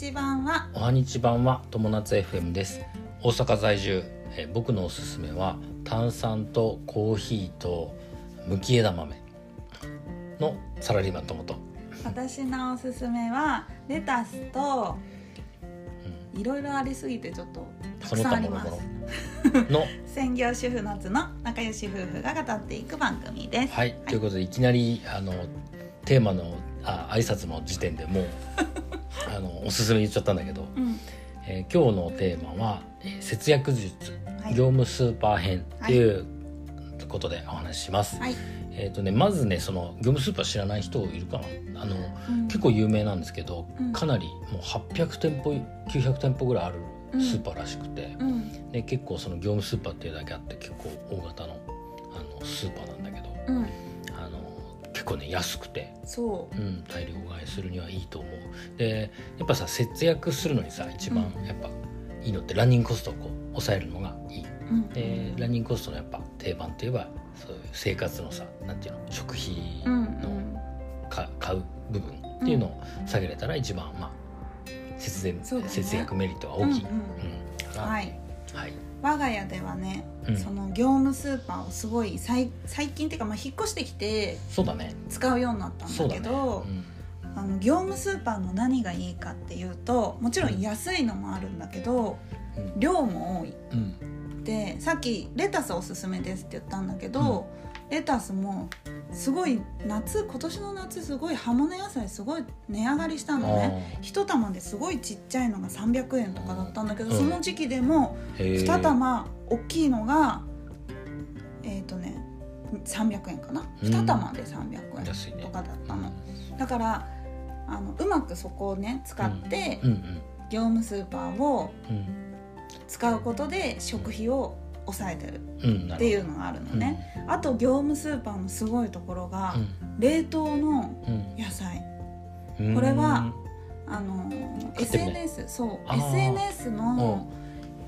ち版はおはにち版は友達 FM です。大阪在住、えー僕のおすすめは炭酸とコーヒーとむき枝豆のサラリーマン友と私のおすすめはレタスといろいろありすぎてちょっとたくさんあります。の 専業主婦夏の仲良し夫婦が語っていく番組です。はい、ということでいきなりあのテーマのあ挨拶の時点でもうあのおすすめ言っちゃったんだけど、うん。えー今日のテーマは、えー節約術はい。業務スーパー編っていうことでお話しします。はい、えっ、とねまずねその業務スーパー知らない人いるかな？あのうん。結構有名なんですけど、うん。かなりもう800店舗900店舗ぐらいあるスーパーらしくて、うん。で結構その業務スーパーっていうだけあって結構大型のあのスーパーなんだけど構ね安くて、そう。ん、大量買いするにはいいと思う。でやっぱさ節約するのにさ一番やっぱいいのってランニングコストをこう抑えるのがいい。う、うん、でランニングコストのやっぱ定番といえばそういう生活のさなんていうの食費うんうのん。か買う部分っていうのを下げれたら一番まあ節電、ね。節約メリットが大きい、うんうん。かなはい。はい我が家ではね、うん。その業務スーパーをすごい最最近っていうか、まあ、引っ越してきてそうだね。使うようになったんそうだね。だけど、あの業務スーパーの何がいいかっていうともちろん安いのもあるんだけど、うん。量も多い。うん。でさっきレタスおすすめですって言ったんだけど、レタスもすごい夏今年の夏すごい葉物野菜すごい値上がりしたうんのね一玉ですごいちっちゃいのが300円とかだったんだけど、うん。その時期でもへー。2玉大きいのがえっ、とね300円かな。うん。2玉で300安いね。円とかだったの、だからあのうまくそこをね使って、うんうん。業務スーパーをうん。使うことで食費を抑えてるっていうのがあるのね、あと業務スーパーのすごいところが、冷凍のうん。野菜。うん。これはあの SNS そう SNS の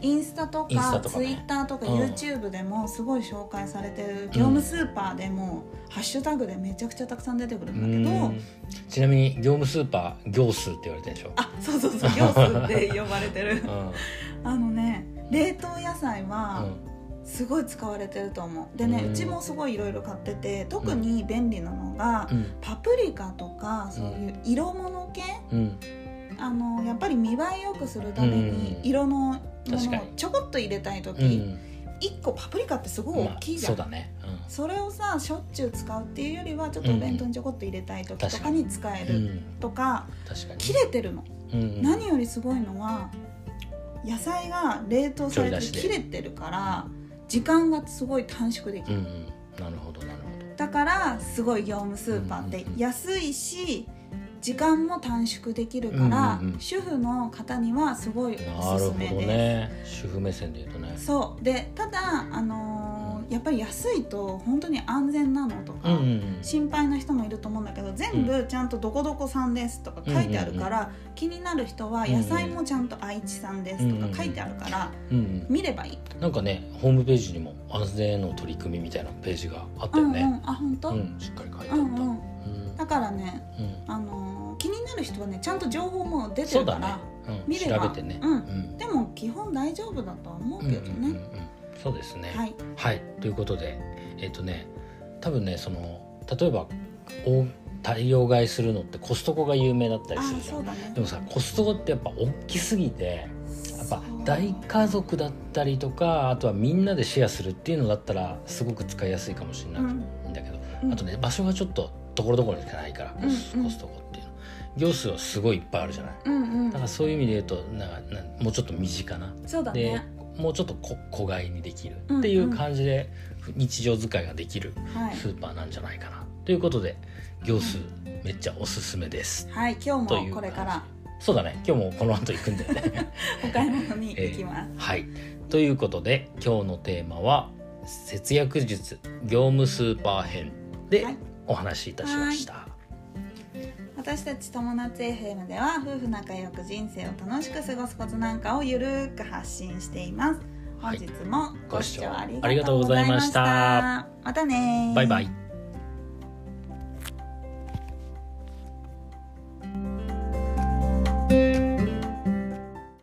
インスタとかツイッターとかうん。YouTube でもすごい紹介されてる業務スーパーでもハッシュタグでめちゃくちゃたくさん出てくるうんだけどん。ちなみに業務スーパー業数って言われてるでしょ。あそうそうそう業数って呼ばれてる。うん。あのね冷凍野菜うはん。すごい使われてると思う。でねうん。うちもすごいいろいろ買ってて特に便利なのがうん。パプリカとかそういう色物系？うん。あのやっぱり見栄えよくするためにうん。色のものをちょこっと入れたい時、うん。1個パプリカってすごい大きいじゃん、まあそうだね。うん。それをさしょっちゅう使うっていうよりはちょっとお弁当にちょこっと入れたい時とかに使えるうん。とか、切れてるの、うん。何よりすごいのは野菜が冷凍されて切れてるから時間がすごい短縮できる、うんうん。なるほどなるほだからすごい業務スーパーってうんうんうん安いし時間も短縮できるから、うんうんうん。主婦の方にはすごいおすすめです。ね。主婦目線で言うとね。そう。でただ、あのーやっぱり安いと本当に安全なのとか、うんうん心配な人もいると思うんだけど全部ちゃんと「どこどこ産です」とか書いてあるから、気になる人は野菜もちゃんと愛知産ですとか書いてあるから、うんうん。見ればいい。なんかねホームページにも安全への取り組みみたいなページがあったようんうん。ね、あ本当、うん。しっかり書いてあった、うんうん。うん。だからね、うん。あのー気になる人はねちゃんと情報も出てるから、ね、うん、見れば調べてね、うん。うん。でも基本大丈夫だとは思うけどね、うんうんうん。うんそうですね。はい。はい、ということでえっ、とね多分ねその例えば大大量買いするのってコストコが有名だったりあするじゃん。だね。でもさコストコってやっぱ大きすぎてやっぱ大家族だったりとかあとはみんなでシェアするっていうのだったらすごく使いやすいかもしれないんだけど、うん。あとね場所がちょっとところどころにしかないからコス,、うんうん。コストコって行数はすごいいっぱいあるじゃない。うんうん。だからそういう意味で言うとななもうちょっと身近な。でそうだね。もうちょっとこ小買いにできる。っていう感じで日常使いができるはい。スーパーなんじゃないかな。ということで行数めっちゃおすすめです。はい今日もこれから。そうだね。今日もこの後行くんだよねお買い物に行きます、はい。ということで今日のテーマは節約術業務スーパー編ではい。お話しいたしました、私たち友達 FM では夫婦仲良く人生を楽しく過ごすコツなんかをゆるーく発信しています。本はい。日もご視聴ありがとうございまがとうございまししたた。またねー。バイバイ